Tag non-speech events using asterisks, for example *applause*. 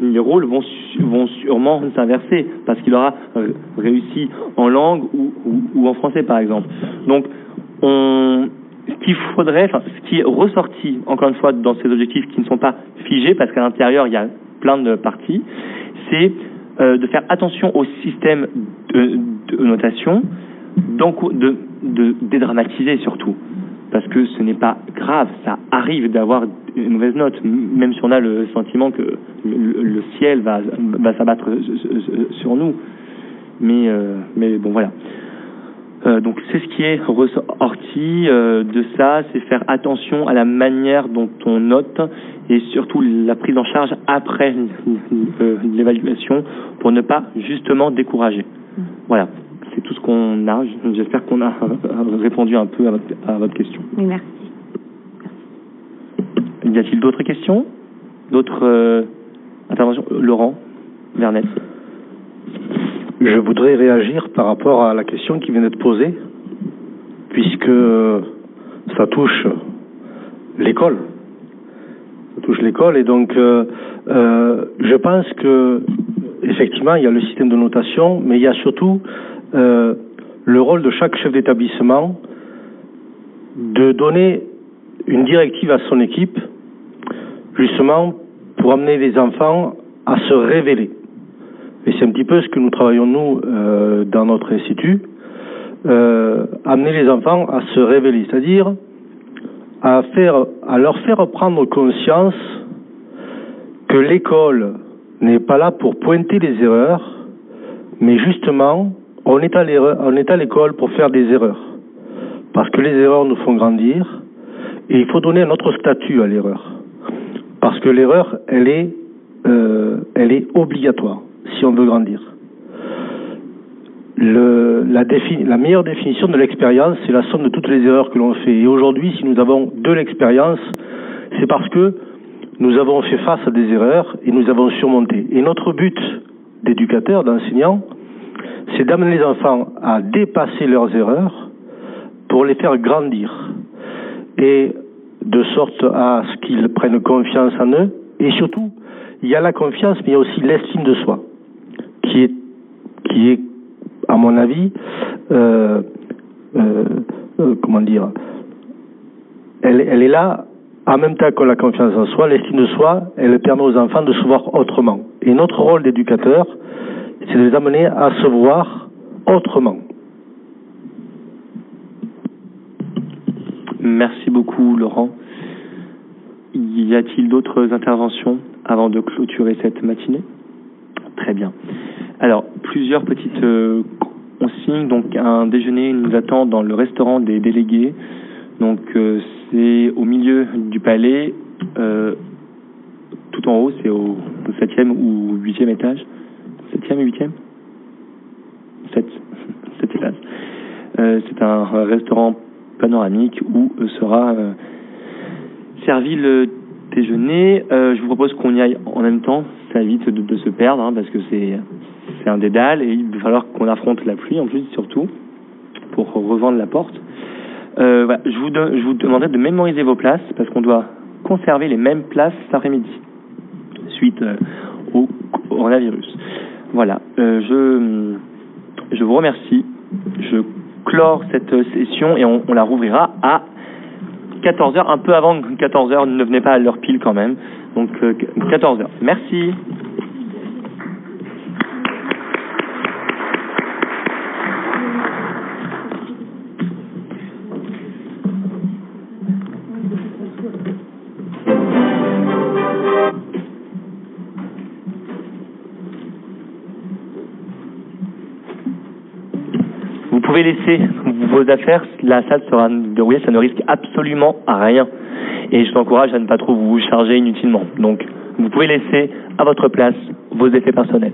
les rôles vont, sûrement s'inverser parce qu'il aura réussi en langue ou, en français, par exemple. Donc, on, ce qu'il faudrait, ce qui est ressorti, encore une fois, dans ces objectifs qui ne sont pas figés, parce qu'à l'intérieur, il y a plein de parties, c'est euh, de faire attention au système de, de notation, de, de dédramatiser surtout parce que ce n'est pas grave, ça arrive d'avoir une mauvaise note, même si on a le sentiment que le, ciel va, s'abattre sur nous. Mais, euh, bon, voilà. Euh, donc c'est ce qui est ressorti euh, de ça, c'est faire attention à la manière dont on note et surtout la prise en charge après l'évaluation pour ne pas justement décourager. Voilà c'est tout ce qu'on a. J'espère qu'on a répondu un peu à votre, à votre question. Oui, merci. Y a-t-il d'autres questions? D'autres euh, interventions? Laurent Vernet Je voudrais réagir par rapport à la question qui vient d'être posée, puisque ça touche l'école. Ça touche l'école et donc euh, euh, je pense que effectivement il y a le système de notation, mais il y a surtout euh, le rôle de chaque chef d'établissement de donner une directive à son équipe, justement pour amener les enfants à se révéler. Et c'est un petit peu ce que nous travaillons nous euh, dans notre institut, euh, amener les enfants à se révéler, c'est-à-dire à à leur faire prendre conscience que l'école n'est pas là pour pointer les erreurs, mais justement on est à l'école pour faire des erreurs. Parce que les erreurs nous font grandir. Et il faut donner un autre statut à l'erreur. Parce que l'erreur, elle est, euh, elle est obligatoire si on veut grandir. La meilleure définition de l'expérience, c'est la somme de toutes les erreurs que l'on fait. Et aujourd'hui, si nous avons de l'expérience, c'est parce que nous avons fait face à des erreurs et nous avons surmonté. Et notre but d'éducateur, d'enseignant, c'est d'amener les enfants à dépasser leurs erreurs pour les faire grandir et de sorte à ce qu'ils prennent confiance en eux et surtout il y a la confiance mais il y a aussi l'estime de soi qui est qui est à mon avis euh, euh, euh, comment dire elle, elle est là en même temps que la confiance en soi, l'estime de soi, elle permet aux enfants de se voir autrement. Et notre rôle d'éducateur, c'est de les amener à se voir autrement. Merci beaucoup, Laurent. Y a-t-il d'autres interventions avant de clôturer cette matinée? Très bien. Alors, plusieurs petites euh, consignes. Donc, un déjeuner nous attend dans le restaurant des délégués. Donc, euh, c'est au milieu du palais, euh, tout en haut, c'est au septième ou huitième étage septième et huitième? Sept. *laughs* Sept étages. C'est un restaurant panoramique où euh, sera euh, servi le déjeuner. je vous propose qu'on y aille en même temps. Ça évite de, se perdre hein, parce que c'est un dédale et il va falloir qu'on affronte la pluie en plus surtout pour revendre la porte. Je vous je vous demanderai de mémoriser vos places parce qu'on doit conserver les mêmes places cet après-midi suite au coronavirus. Voilà, euh, je, je vous remercie. Je clore cette session et on, la rouvrira à 14h, un peu avant 14h, ne venez pas à l'heure pile quand même. Donc 14h. Euh, Merci. laisser vos affaires, la salle sera verrouillée, ça ne risque absolument à rien. Et je vous encourage à ne pas trop vous charger inutilement. Donc, vous pouvez laisser à votre place vos effets personnels.